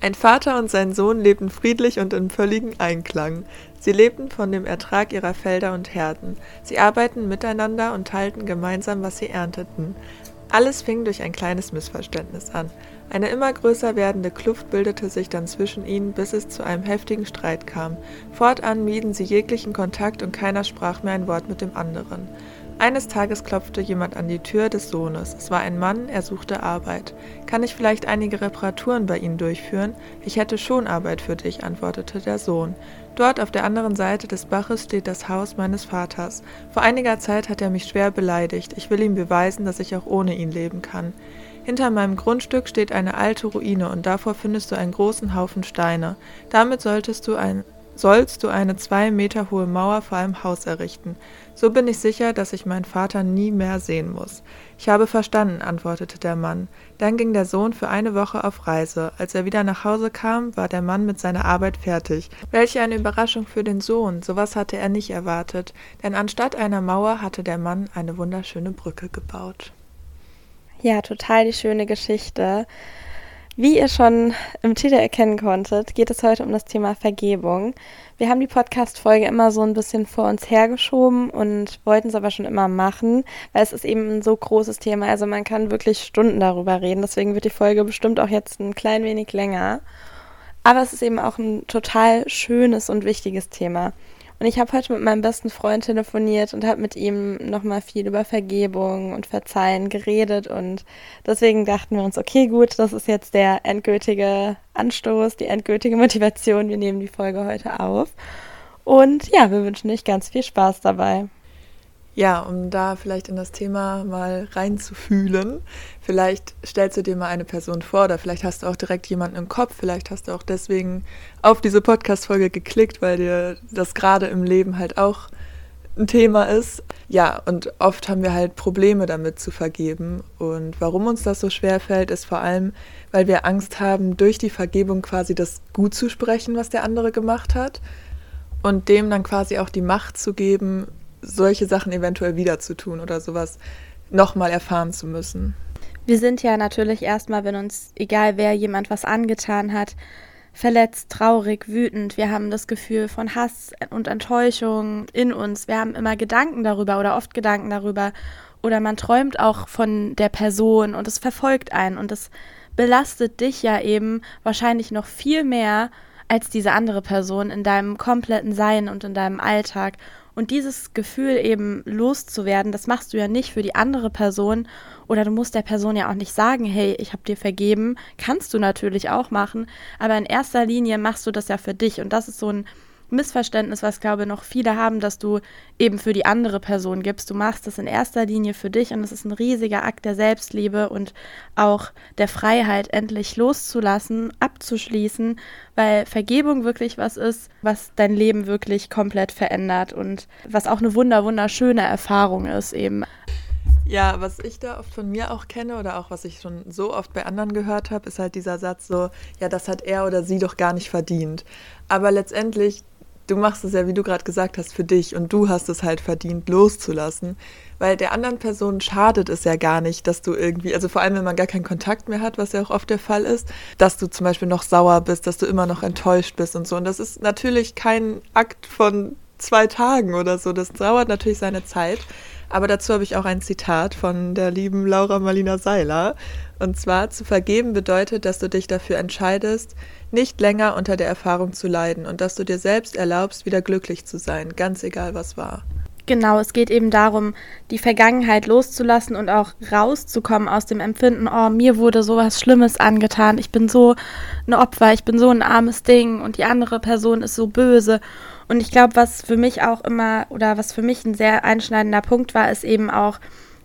Ein Vater und sein Sohn lebten friedlich und in völligem Einklang. Sie lebten von dem Ertrag ihrer Felder und Herden. Sie arbeiteten miteinander und teilten gemeinsam, was sie ernteten. Alles fing durch ein kleines Missverständnis an. Eine immer größer werdende Kluft bildete sich dann zwischen ihnen, bis es zu einem heftigen Streit kam. Fortan mieden sie jeglichen Kontakt und keiner sprach mehr ein Wort mit dem anderen. Eines Tages klopfte jemand an die Tür des Sohnes. Es war ein Mann, er suchte Arbeit. Kann ich vielleicht einige Reparaturen bei Ihnen durchführen? Ich hätte schon Arbeit für dich, antwortete der Sohn. Dort auf der anderen Seite des Baches steht das Haus meines Vaters. Vor einiger Zeit hat er mich schwer beleidigt. Ich will ihm beweisen, dass ich auch ohne ihn leben kann. Hinter meinem Grundstück steht eine alte Ruine und davor findest du einen großen Haufen Steine. Damit solltest du ein sollst du eine zwei Meter hohe Mauer vor einem Haus errichten. So bin ich sicher, dass ich meinen Vater nie mehr sehen muss. Ich habe verstanden, antwortete der Mann. Dann ging der Sohn für eine Woche auf Reise. Als er wieder nach Hause kam, war der Mann mit seiner Arbeit fertig. Welche eine Überraschung für den Sohn. Sowas hatte er nicht erwartet. Denn anstatt einer Mauer hatte der Mann eine wunderschöne Brücke gebaut. Ja, total die schöne Geschichte. Wie ihr schon im Titel erkennen konntet, geht es heute um das Thema Vergebung. Wir haben die Podcast-Folge immer so ein bisschen vor uns hergeschoben und wollten es aber schon immer machen, weil es ist eben ein so großes Thema. Also man kann wirklich Stunden darüber reden. Deswegen wird die Folge bestimmt auch jetzt ein klein wenig länger. Aber es ist eben auch ein total schönes und wichtiges Thema. Und ich habe heute mit meinem besten Freund telefoniert und habe mit ihm nochmal viel über Vergebung und Verzeihen geredet. Und deswegen dachten wir uns, okay, gut, das ist jetzt der endgültige Anstoß, die endgültige Motivation. Wir nehmen die Folge heute auf. Und ja, wir wünschen euch ganz viel Spaß dabei. Ja, um da vielleicht in das Thema mal reinzufühlen, vielleicht stellst du dir mal eine Person vor oder vielleicht hast du auch direkt jemanden im Kopf, vielleicht hast du auch deswegen auf diese Podcast-Folge geklickt, weil dir das gerade im Leben halt auch ein Thema ist. Ja, und oft haben wir halt Probleme damit zu vergeben. Und warum uns das so schwer fällt, ist vor allem, weil wir Angst haben, durch die Vergebung quasi das gut zu sprechen, was der andere gemacht hat. Und dem dann quasi auch die Macht zu geben, solche Sachen eventuell wieder zu tun oder sowas nochmal erfahren zu müssen. Wir sind ja natürlich erstmal, wenn uns, egal wer jemand was angetan hat, verletzt, traurig, wütend. Wir haben das Gefühl von Hass und Enttäuschung in uns. Wir haben immer Gedanken darüber oder oft Gedanken darüber. Oder man träumt auch von der Person und es verfolgt einen und es belastet dich ja eben wahrscheinlich noch viel mehr als diese andere Person in deinem kompletten Sein und in deinem Alltag. Und dieses Gefühl eben loszuwerden, das machst du ja nicht für die andere Person. Oder du musst der Person ja auch nicht sagen, hey, ich habe dir vergeben. Kannst du natürlich auch machen, aber in erster Linie machst du das ja für dich. Und das ist so ein Missverständnis, was glaube ich noch viele haben, dass du eben für die andere Person gibst. Du machst es in erster Linie für dich und es ist ein riesiger Akt der Selbstliebe und auch der Freiheit, endlich loszulassen, abzuschließen, weil Vergebung wirklich was ist, was dein Leben wirklich komplett verändert und was auch eine wunder wunderschöne Erfahrung ist eben. Ja, was ich da oft von mir auch kenne oder auch was ich schon so oft bei anderen gehört habe, ist halt dieser Satz so, ja, das hat er oder sie doch gar nicht verdient. Aber letztendlich du machst es ja, wie du gerade gesagt hast, für dich und du hast es halt verdient, loszulassen. Weil der anderen Person schadet es ja gar nicht, dass du irgendwie, also vor allem, wenn man gar keinen Kontakt mehr hat, was ja auch oft der Fall ist, dass du zum Beispiel noch sauer bist, dass du immer noch enttäuscht bist und so. Und das ist natürlich kein Akt von zwei Tagen oder so. Das dauert natürlich seine Zeit. Aber dazu habe ich auch ein Zitat von der lieben Laura Marlina Seiler. Und zwar, zu vergeben bedeutet, dass du dich dafür entscheidest, nicht länger unter der Erfahrung zu leiden und dass du dir selbst erlaubst, wieder glücklich zu sein, ganz egal was war. Genau, es geht eben darum, die Vergangenheit loszulassen und auch rauszukommen aus dem Empfinden, oh, mir wurde sowas Schlimmes angetan, ich bin so ein Opfer, ich bin so ein armes Ding und die andere Person ist so böse. Und ich glaube, was für mich auch immer oder was für mich ein sehr einschneidender Punkt war, ist eben auch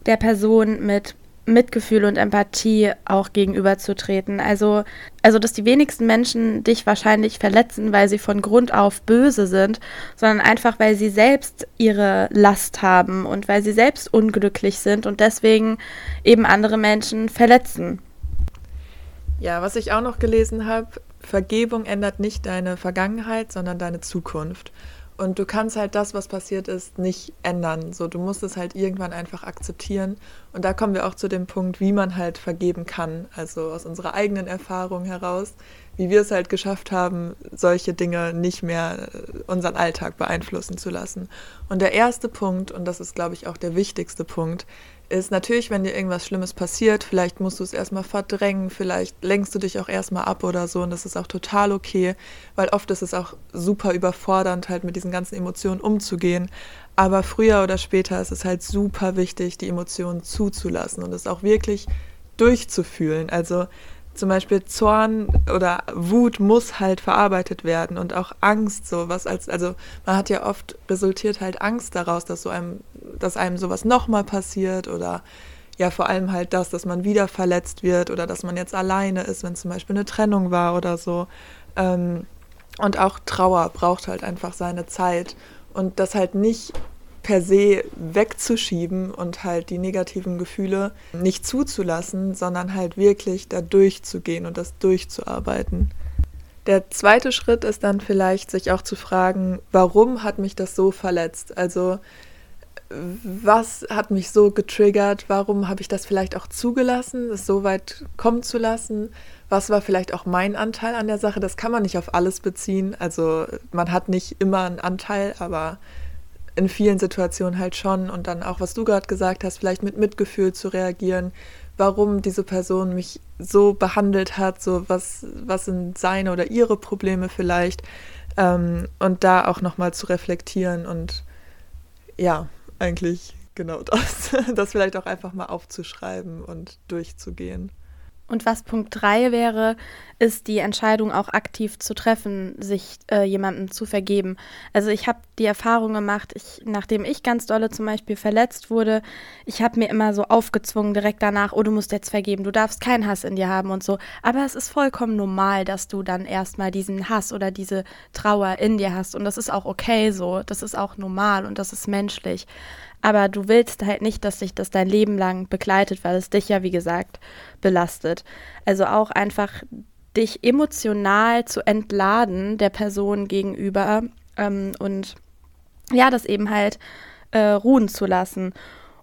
der Person mit Mitgefühl und Empathie auch gegenüberzutreten. Also, also, dass die wenigsten Menschen dich wahrscheinlich verletzen, weil sie von Grund auf böse sind, sondern einfach, weil sie selbst ihre Last haben und weil sie selbst unglücklich sind und deswegen eben andere Menschen verletzen. Ja, was ich auch noch gelesen habe, Vergebung ändert nicht deine Vergangenheit, sondern deine Zukunft. Und du kannst halt das, was passiert ist, nicht ändern. So, du musst es halt irgendwann einfach akzeptieren. Und da kommen wir auch zu dem Punkt, wie man halt vergeben kann. Also aus unserer eigenen Erfahrung heraus, wie wir es halt geschafft haben, solche Dinge nicht mehr äh, unseren Alltag beeinflussen zu lassen. Und der erste Punkt, und das ist, glaube ich, auch der wichtigste Punkt, ist natürlich, wenn dir irgendwas Schlimmes passiert, vielleicht musst du es erstmal verdrängen, vielleicht lenkst du dich auch erstmal ab oder so und das ist auch total okay, weil oft ist es auch super überfordernd, halt mit diesen ganzen Emotionen umzugehen. Aber früher oder später ist es halt super wichtig, die Emotionen zuzulassen und es auch wirklich durchzufühlen. Also zum Beispiel Zorn oder Wut muss halt verarbeitet werden und auch Angst, so was als, also man hat ja oft resultiert halt Angst daraus, dass so einem, dass einem sowas nochmal passiert oder ja vor allem halt das, dass man wieder verletzt wird oder dass man jetzt alleine ist, wenn zum Beispiel eine Trennung war oder so. Ähm, und auch Trauer braucht halt einfach seine Zeit und das halt nicht per se wegzuschieben und halt die negativen Gefühle nicht zuzulassen, sondern halt wirklich da durchzugehen und das durchzuarbeiten. Der zweite Schritt ist dann vielleicht, sich auch zu fragen, warum hat mich das so verletzt? Also was hat mich so getriggert? Warum habe ich das vielleicht auch zugelassen, es so weit kommen zu lassen? Was war vielleicht auch mein Anteil an der Sache? Das kann man nicht auf alles beziehen. Also man hat nicht immer einen Anteil, aber in vielen Situationen halt schon und dann auch, was du gerade gesagt hast, vielleicht mit Mitgefühl zu reagieren, warum diese Person mich so behandelt hat, so was, was sind seine oder ihre Probleme vielleicht ähm, und da auch nochmal zu reflektieren und ja, eigentlich genau das, das vielleicht auch einfach mal aufzuschreiben und durchzugehen. Und was Punkt 3 wäre, ist die Entscheidung auch aktiv zu treffen, sich äh, jemandem zu vergeben. Also ich habe die Erfahrung gemacht, ich, nachdem ich ganz dolle zum Beispiel verletzt wurde, ich habe mir immer so aufgezwungen direkt danach, oh, du musst jetzt vergeben, du darfst keinen Hass in dir haben und so. Aber es ist vollkommen normal, dass du dann erstmal diesen Hass oder diese Trauer in dir hast. Und das ist auch okay so, das ist auch normal und das ist menschlich aber du willst halt nicht, dass sich das dein Leben lang begleitet, weil es dich ja, wie gesagt, belastet. Also auch einfach dich emotional zu entladen der Person gegenüber ähm, und ja, das eben halt äh, ruhen zu lassen.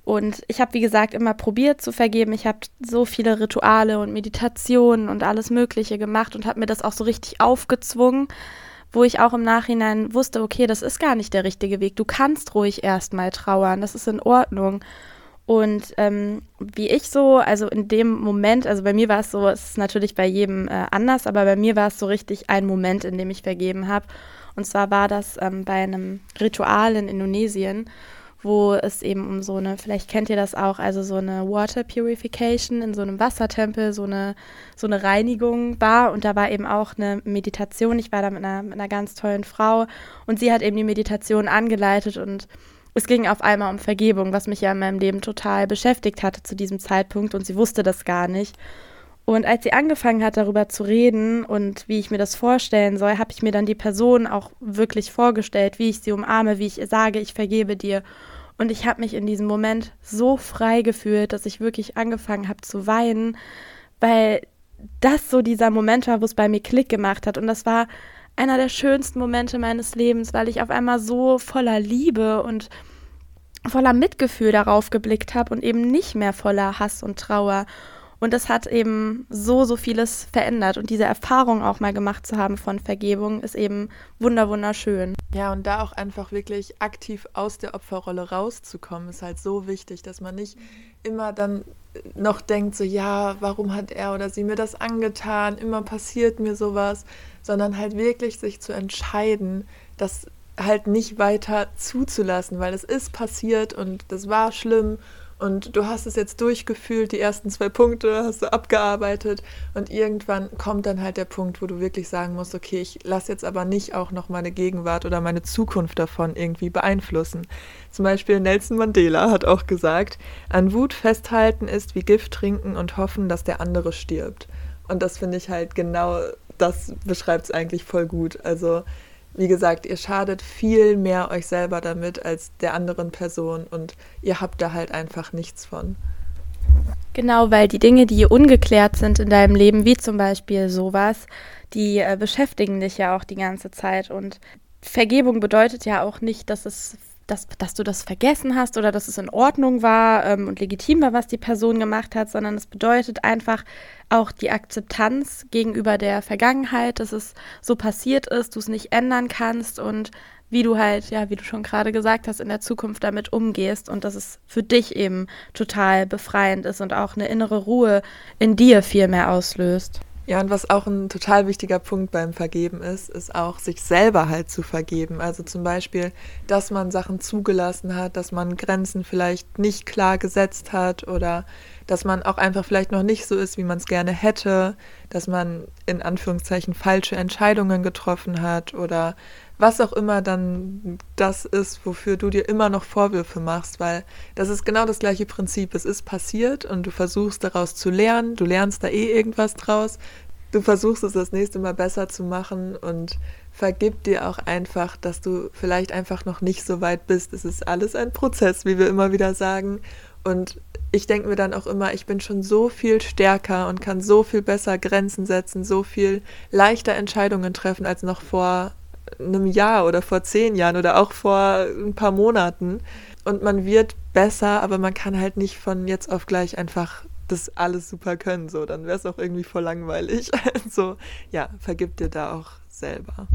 Und ich habe, wie gesagt, immer probiert zu vergeben. Ich habe so viele Rituale und Meditationen und alles Mögliche gemacht und habe mir das auch so richtig aufgezwungen wo ich auch im Nachhinein wusste, okay, das ist gar nicht der richtige Weg. Du kannst ruhig erstmal trauern, das ist in Ordnung. Und ähm, wie ich so, also in dem Moment, also bei mir war es so, es ist natürlich bei jedem äh, anders, aber bei mir war es so richtig ein Moment, in dem ich vergeben habe. Und zwar war das ähm, bei einem Ritual in Indonesien wo es eben um so eine, vielleicht kennt ihr das auch, also so eine Water Purification in so einem Wassertempel, so eine, so eine Reinigung war. Und da war eben auch eine Meditation. Ich war da mit einer, mit einer ganz tollen Frau und sie hat eben die Meditation angeleitet und es ging auf einmal um Vergebung, was mich ja in meinem Leben total beschäftigt hatte zu diesem Zeitpunkt und sie wusste das gar nicht. Und als sie angefangen hat, darüber zu reden und wie ich mir das vorstellen soll, habe ich mir dann die Person auch wirklich vorgestellt, wie ich sie umarme, wie ich ihr sage, ich vergebe dir. Und ich habe mich in diesem Moment so frei gefühlt, dass ich wirklich angefangen habe zu weinen, weil das so dieser Moment war, wo es bei mir Klick gemacht hat. Und das war einer der schönsten Momente meines Lebens, weil ich auf einmal so voller Liebe und voller Mitgefühl darauf geblickt habe und eben nicht mehr voller Hass und Trauer. Und das hat eben so, so vieles verändert. Und diese Erfahrung auch mal gemacht zu haben von Vergebung ist eben wunder, wunderschön. Ja, und da auch einfach wirklich aktiv aus der Opferrolle rauszukommen, ist halt so wichtig, dass man nicht immer dann noch denkt, so, ja, warum hat er oder sie mir das angetan? Immer passiert mir sowas, sondern halt wirklich sich zu entscheiden, das halt nicht weiter zuzulassen, weil es ist passiert und das war schlimm und du hast es jetzt durchgefühlt, die ersten zwei Punkte hast du abgearbeitet und irgendwann kommt dann halt der Punkt, wo du wirklich sagen musst, okay, ich lasse jetzt aber nicht auch noch meine Gegenwart oder meine Zukunft davon irgendwie beeinflussen. Zum Beispiel Nelson Mandela hat auch gesagt, an Wut festhalten ist wie Gift trinken und hoffen, dass der andere stirbt. Und das finde ich halt genau, das beschreibt es eigentlich voll gut. Also wie gesagt, ihr schadet viel mehr euch selber damit als der anderen Person und ihr habt da halt einfach nichts von. Genau, weil die Dinge, die ungeklärt sind in deinem Leben, wie zum Beispiel sowas, die äh, beschäftigen dich ja auch die ganze Zeit und Vergebung bedeutet ja auch nicht, dass es dass, dass du das vergessen hast oder dass es in Ordnung war ähm, und legitim war, was die Person gemacht hat, sondern es bedeutet einfach auch die Akzeptanz gegenüber der Vergangenheit, dass es so passiert ist, du es nicht ändern kannst und wie du halt, ja, wie du schon gerade gesagt hast, in der Zukunft damit umgehst und dass es für dich eben total befreiend ist und auch eine innere Ruhe in dir viel mehr auslöst. Ja, und was auch ein total wichtiger Punkt beim Vergeben ist, ist auch sich selber halt zu vergeben. Also zum Beispiel, dass man Sachen zugelassen hat, dass man Grenzen vielleicht nicht klar gesetzt hat oder dass man auch einfach vielleicht noch nicht so ist, wie man es gerne hätte, dass man in Anführungszeichen falsche Entscheidungen getroffen hat oder was auch immer dann das ist, wofür du dir immer noch Vorwürfe machst, weil das ist genau das gleiche Prinzip. Es ist passiert und du versuchst daraus zu lernen, du lernst da eh irgendwas draus, du versuchst es das nächste Mal besser zu machen und vergib dir auch einfach, dass du vielleicht einfach noch nicht so weit bist. Es ist alles ein Prozess, wie wir immer wieder sagen. Und ich denke mir dann auch immer, ich bin schon so viel stärker und kann so viel besser Grenzen setzen, so viel leichter Entscheidungen treffen als noch vor einem Jahr oder vor zehn Jahren oder auch vor ein paar Monaten. Und man wird besser, aber man kann halt nicht von jetzt auf gleich einfach das alles super können. So, dann wäre es auch irgendwie voll langweilig. Also ja, vergib dir da auch selber.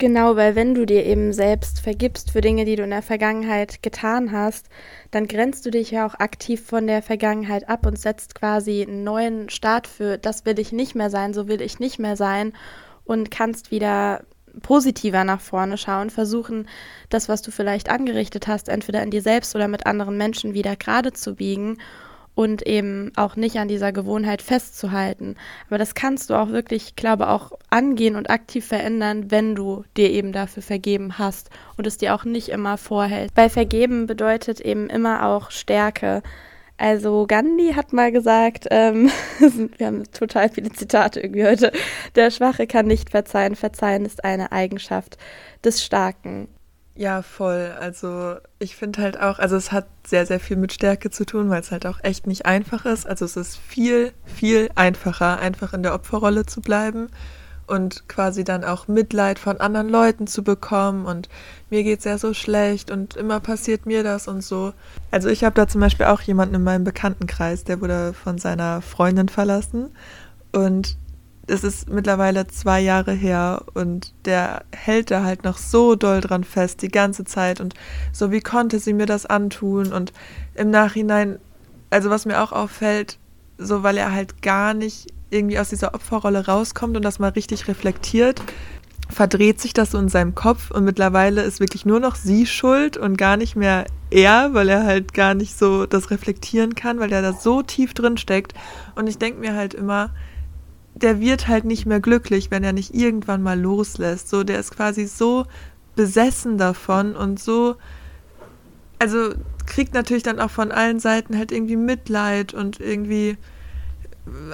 Genau, weil wenn du dir eben selbst vergibst für Dinge, die du in der Vergangenheit getan hast, dann grenzt du dich ja auch aktiv von der Vergangenheit ab und setzt quasi einen neuen Start für, das will ich nicht mehr sein, so will ich nicht mehr sein und kannst wieder positiver nach vorne schauen, versuchen, das, was du vielleicht angerichtet hast, entweder in dir selbst oder mit anderen Menschen wieder gerade zu biegen und eben auch nicht an dieser Gewohnheit festzuhalten. Aber das kannst du auch wirklich, ich glaube, auch angehen und aktiv verändern, wenn du dir eben dafür vergeben hast und es dir auch nicht immer vorhältst. Weil vergeben bedeutet eben immer auch Stärke. Also Gandhi hat mal gesagt, ähm, wir haben total viele Zitate irgendwie heute, der Schwache kann nicht verzeihen, verzeihen ist eine Eigenschaft des Starken. Ja, voll. Also ich finde halt auch, also es hat sehr, sehr viel mit Stärke zu tun, weil es halt auch echt nicht einfach ist. Also es ist viel, viel einfacher, einfach in der Opferrolle zu bleiben und quasi dann auch Mitleid von anderen Leuten zu bekommen und mir geht's ja so schlecht und immer passiert mir das und so. Also ich habe da zum Beispiel auch jemanden in meinem Bekanntenkreis, der wurde von seiner Freundin verlassen und es ist mittlerweile zwei Jahre her und der hält da halt noch so doll dran fest die ganze Zeit und so wie konnte sie mir das antun und im Nachhinein, also was mir auch auffällt, so weil er halt gar nicht irgendwie aus dieser Opferrolle rauskommt und das mal richtig reflektiert, verdreht sich das so in seinem Kopf und mittlerweile ist wirklich nur noch sie schuld und gar nicht mehr er, weil er halt gar nicht so das reflektieren kann, weil er da so tief drin steckt. Und ich denke mir halt immer, der wird halt nicht mehr glücklich, wenn er nicht irgendwann mal loslässt. So, der ist quasi so besessen davon und so, also kriegt natürlich dann auch von allen Seiten halt irgendwie Mitleid und irgendwie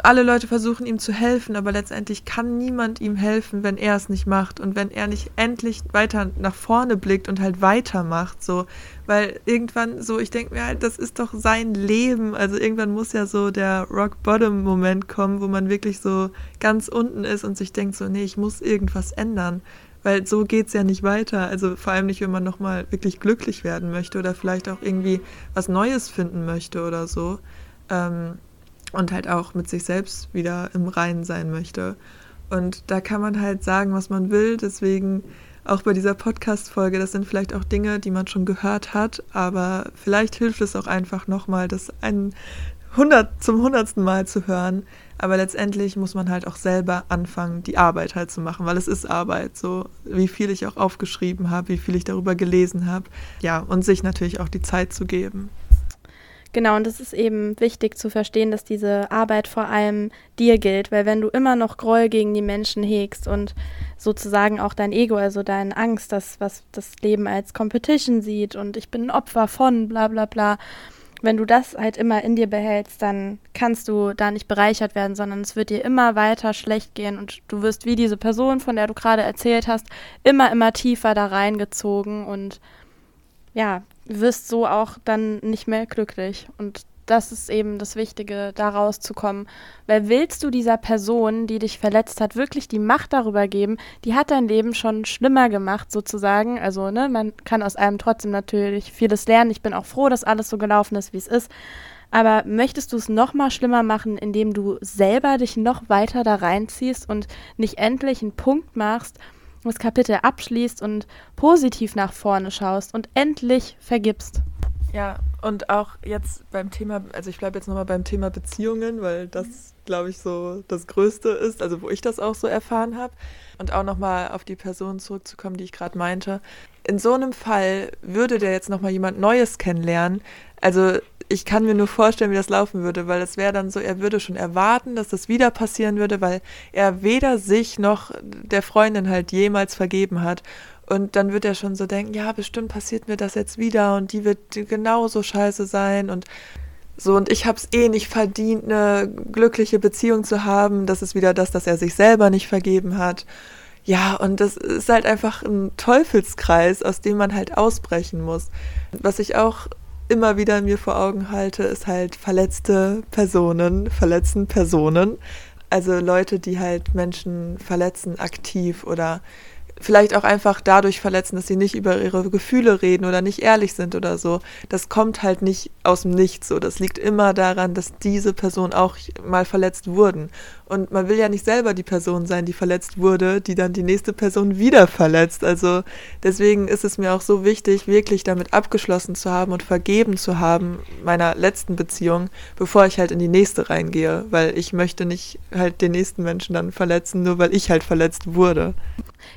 alle Leute versuchen ihm zu helfen, aber letztendlich kann niemand ihm helfen, wenn er es nicht macht und wenn er nicht endlich weiter nach vorne blickt und halt weitermacht, so, weil irgendwann so, ich denke mir halt, das ist doch sein Leben, also irgendwann muss ja so der Rock Bottom Moment kommen, wo man wirklich so ganz unten ist und sich denkt so, nee, ich muss irgendwas ändern, weil so geht es ja nicht weiter, also vor allem nicht, wenn man nochmal wirklich glücklich werden möchte oder vielleicht auch irgendwie was Neues finden möchte oder so. Ähm, und halt auch mit sich selbst wieder im Reinen sein möchte. Und da kann man halt sagen, was man will. Deswegen auch bei dieser Podcast-Folge, das sind vielleicht auch Dinge, die man schon gehört hat, aber vielleicht hilft es auch einfach nochmal, das ein 100, zum hundertsten Mal zu hören. Aber letztendlich muss man halt auch selber anfangen, die Arbeit halt zu machen, weil es ist Arbeit, so wie viel ich auch aufgeschrieben habe, wie viel ich darüber gelesen habe. Ja, und sich natürlich auch die Zeit zu geben. Genau, und es ist eben wichtig zu verstehen, dass diese Arbeit vor allem dir gilt, weil wenn du immer noch Groll gegen die Menschen hegst und sozusagen auch dein Ego, also deine Angst, das, was das Leben als Competition sieht und ich bin ein Opfer von, bla bla bla, wenn du das halt immer in dir behältst, dann kannst du da nicht bereichert werden, sondern es wird dir immer weiter schlecht gehen und du wirst wie diese Person, von der du gerade erzählt hast, immer, immer tiefer da reingezogen und ja, wirst so auch dann nicht mehr glücklich. Und das ist eben das Wichtige, da rauszukommen. Weil willst du dieser Person, die dich verletzt hat, wirklich die Macht darüber geben, die hat dein Leben schon schlimmer gemacht, sozusagen. Also, ne, man kann aus allem trotzdem natürlich vieles lernen. Ich bin auch froh, dass alles so gelaufen ist, wie es ist. Aber möchtest du es noch mal schlimmer machen, indem du selber dich noch weiter da reinziehst und nicht endlich einen Punkt machst, das Kapitel abschließt und positiv nach vorne schaust und endlich vergibst? Ja, und auch jetzt beim Thema, also ich bleibe jetzt nochmal beim Thema Beziehungen, weil das, glaube ich, so das Größte ist, also wo ich das auch so erfahren habe. Und auch nochmal auf die Person zurückzukommen, die ich gerade meinte. In so einem Fall würde der jetzt nochmal jemand Neues kennenlernen. Also ich kann mir nur vorstellen, wie das laufen würde, weil es wäre dann so, er würde schon erwarten, dass das wieder passieren würde, weil er weder sich noch der Freundin halt jemals vergeben hat. Und dann wird er schon so denken, ja, bestimmt passiert mir das jetzt wieder und die wird genauso scheiße sein und so, und ich habe es eh nicht verdient, eine glückliche Beziehung zu haben. Das ist wieder das, dass er sich selber nicht vergeben hat. Ja, und das ist halt einfach ein Teufelskreis, aus dem man halt ausbrechen muss. Was ich auch immer wieder mir vor Augen halte, ist halt verletzte Personen, verletzen Personen. Also Leute, die halt Menschen verletzen, aktiv oder vielleicht auch einfach dadurch verletzen, dass sie nicht über ihre Gefühle reden oder nicht ehrlich sind oder so. Das kommt halt nicht aus dem Nichts so. Das liegt immer daran, dass diese Personen auch mal verletzt wurden. Und man will ja nicht selber die Person sein, die verletzt wurde, die dann die nächste Person wieder verletzt. Also deswegen ist es mir auch so wichtig, wirklich damit abgeschlossen zu haben und vergeben zu haben, meiner letzten Beziehung, bevor ich halt in die nächste reingehe. Weil ich möchte nicht halt den nächsten Menschen dann verletzen, nur weil ich halt verletzt wurde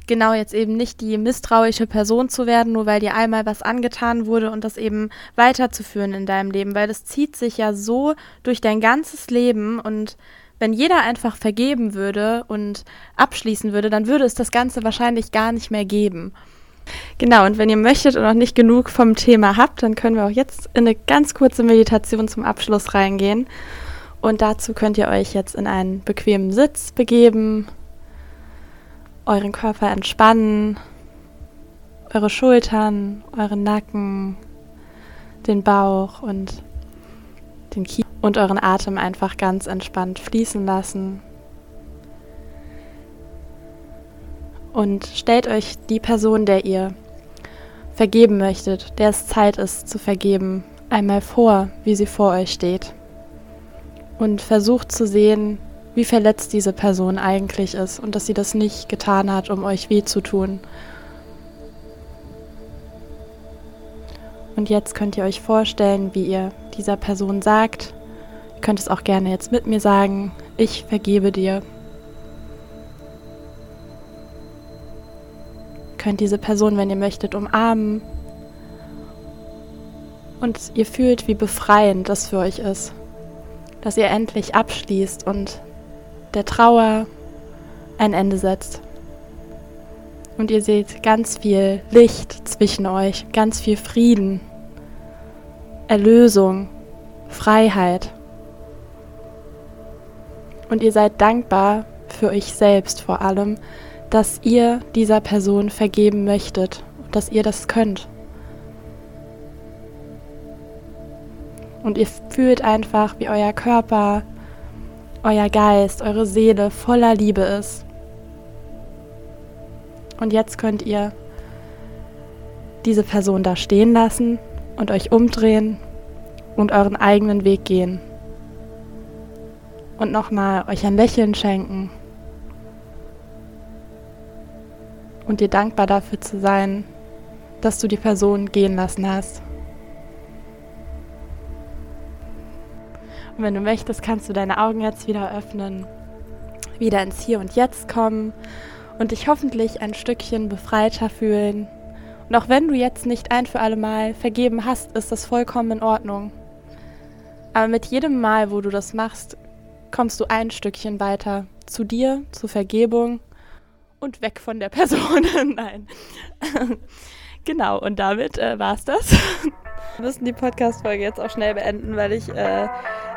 genau jetzt eben nicht die misstrauische Person zu werden, nur weil dir einmal was angetan wurde und das eben weiterzuführen in deinem Leben, weil das zieht sich ja so durch dein ganzes Leben und wenn jeder einfach vergeben würde und abschließen würde, dann würde es das Ganze wahrscheinlich gar nicht mehr geben. Genau, und wenn ihr möchtet und noch nicht genug vom Thema habt, dann können wir auch jetzt in eine ganz kurze Meditation zum Abschluss reingehen. Und dazu könnt ihr euch jetzt in einen bequemen Sitz begeben euren Körper entspannen, eure Schultern, euren Nacken, den Bauch und den Kiefer und euren Atem einfach ganz entspannt fließen lassen. Und stellt euch die Person, der ihr vergeben möchtet, der es Zeit ist zu vergeben, einmal vor, wie sie vor euch steht. Und versucht zu sehen, wie verletzt diese Person eigentlich ist und dass sie das nicht getan hat, um euch weh zu tun. Und jetzt könnt ihr euch vorstellen, wie ihr dieser Person sagt, ihr könnt es auch gerne jetzt mit mir sagen, ich vergebe dir. Ihr könnt diese Person, wenn ihr möchtet, umarmen. Und ihr fühlt, wie befreiend das für euch ist, dass ihr endlich abschließt und der Trauer ein Ende setzt. Und ihr seht ganz viel Licht zwischen euch, ganz viel Frieden, Erlösung, Freiheit. Und ihr seid dankbar für euch selbst vor allem, dass ihr dieser Person vergeben möchtet und dass ihr das könnt. Und ihr fühlt einfach, wie euer Körper euer Geist, eure Seele voller Liebe ist. Und jetzt könnt ihr diese Person da stehen lassen und euch umdrehen und euren eigenen Weg gehen. Und nochmal euch ein Lächeln schenken. Und dir dankbar dafür zu sein, dass du die Person gehen lassen hast. Und wenn du möchtest, kannst du deine Augen jetzt wieder öffnen, wieder ins Hier und Jetzt kommen und dich hoffentlich ein Stückchen befreiter fühlen. Und auch wenn du jetzt nicht ein für alle Mal vergeben hast, ist das vollkommen in Ordnung. Aber mit jedem Mal, wo du das machst, kommst du ein Stückchen weiter zu dir, zur Vergebung und weg von der Person. Nein. genau, und damit äh, es das. Wir müssen die Podcast-Folge jetzt auch schnell beenden, weil ich äh,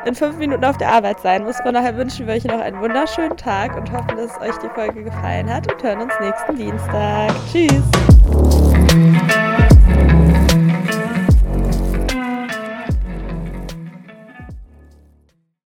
in fünf Minuten auf der Arbeit sein muss. Von daher wünschen wir euch noch einen wunderschönen Tag und hoffen, dass euch die Folge gefallen hat und hören uns nächsten Dienstag. Tschüss!